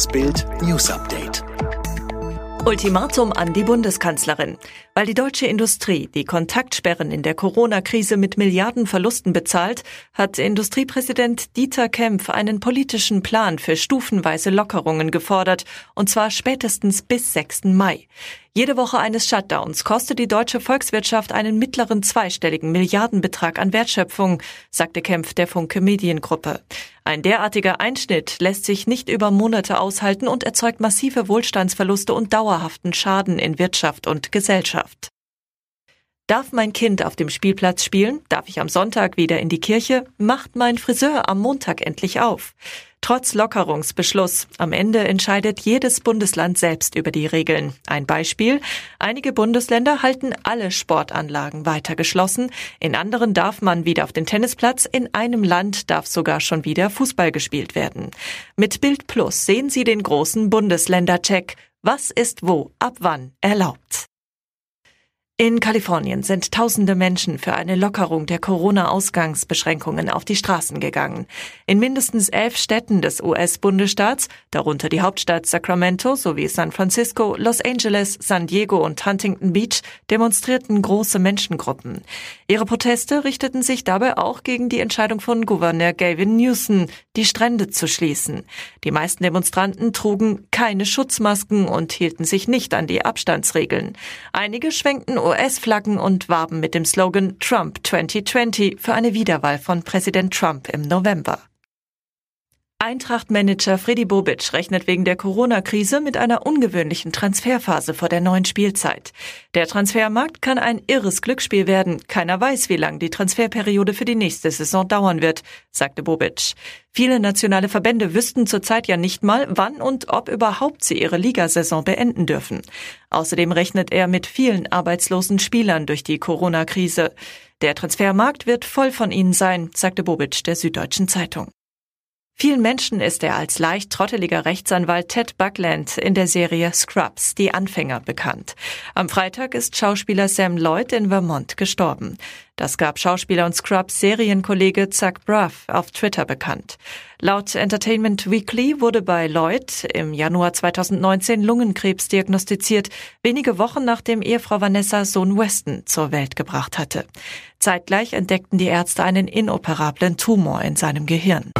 Das Bild News Update. Ultimatum an die Bundeskanzlerin. Weil die deutsche Industrie die Kontaktsperren in der Corona-Krise mit Milliardenverlusten bezahlt, hat Industriepräsident Dieter Kempf einen politischen Plan für stufenweise Lockerungen gefordert, und zwar spätestens bis 6. Mai. Jede Woche eines Shutdowns kostet die deutsche Volkswirtschaft einen mittleren zweistelligen Milliardenbetrag an Wertschöpfung, sagte Kempf der Funke Mediengruppe. Ein derartiger Einschnitt lässt sich nicht über Monate aushalten und erzeugt massive Wohlstandsverluste und dauerhaften Schaden in Wirtschaft und Gesellschaft. Darf mein Kind auf dem Spielplatz spielen? Darf ich am Sonntag wieder in die Kirche? Macht mein Friseur am Montag endlich auf? Trotz Lockerungsbeschluss. Am Ende entscheidet jedes Bundesland selbst über die Regeln. Ein Beispiel. Einige Bundesländer halten alle Sportanlagen weiter geschlossen. In anderen darf man wieder auf den Tennisplatz. In einem Land darf sogar schon wieder Fußball gespielt werden. Mit Bild Plus sehen Sie den großen Bundesländercheck. Was ist wo, ab wann erlaubt? In Kalifornien sind tausende Menschen für eine Lockerung der Corona-Ausgangsbeschränkungen auf die Straßen gegangen. In mindestens elf Städten des US-Bundesstaats, darunter die Hauptstadt Sacramento sowie San Francisco, Los Angeles, San Diego und Huntington Beach, demonstrierten große Menschengruppen. Ihre Proteste richteten sich dabei auch gegen die Entscheidung von Gouverneur Gavin Newsom, die Strände zu schließen. Die meisten Demonstranten trugen keine Schutzmasken und hielten sich nicht an die Abstandsregeln. Einige schwenkten US-Flaggen und warben mit dem Slogan Trump 2020 für eine Wiederwahl von Präsident Trump im November. Eintracht-Manager Freddy Bobic rechnet wegen der Corona-Krise mit einer ungewöhnlichen Transferphase vor der neuen Spielzeit. Der Transfermarkt kann ein irres Glücksspiel werden. Keiner weiß, wie lang die Transferperiode für die nächste Saison dauern wird, sagte Bobic. Viele nationale Verbände wüssten zurzeit ja nicht mal, wann und ob überhaupt sie ihre Ligasaison beenden dürfen. Außerdem rechnet er mit vielen arbeitslosen Spielern durch die Corona-Krise. Der Transfermarkt wird voll von ihnen sein, sagte Bobic der Süddeutschen Zeitung. Vielen Menschen ist er als leicht trotteliger Rechtsanwalt Ted Buckland in der Serie Scrubs, die Anfänger, bekannt. Am Freitag ist Schauspieler Sam Lloyd in Vermont gestorben. Das gab Schauspieler und Scrubs Serienkollege Zach Braff auf Twitter bekannt. Laut Entertainment Weekly wurde bei Lloyd im Januar 2019 Lungenkrebs diagnostiziert, wenige Wochen nachdem Ehefrau Vanessa Sohn Weston zur Welt gebracht hatte. Zeitgleich entdeckten die Ärzte einen inoperablen Tumor in seinem Gehirn.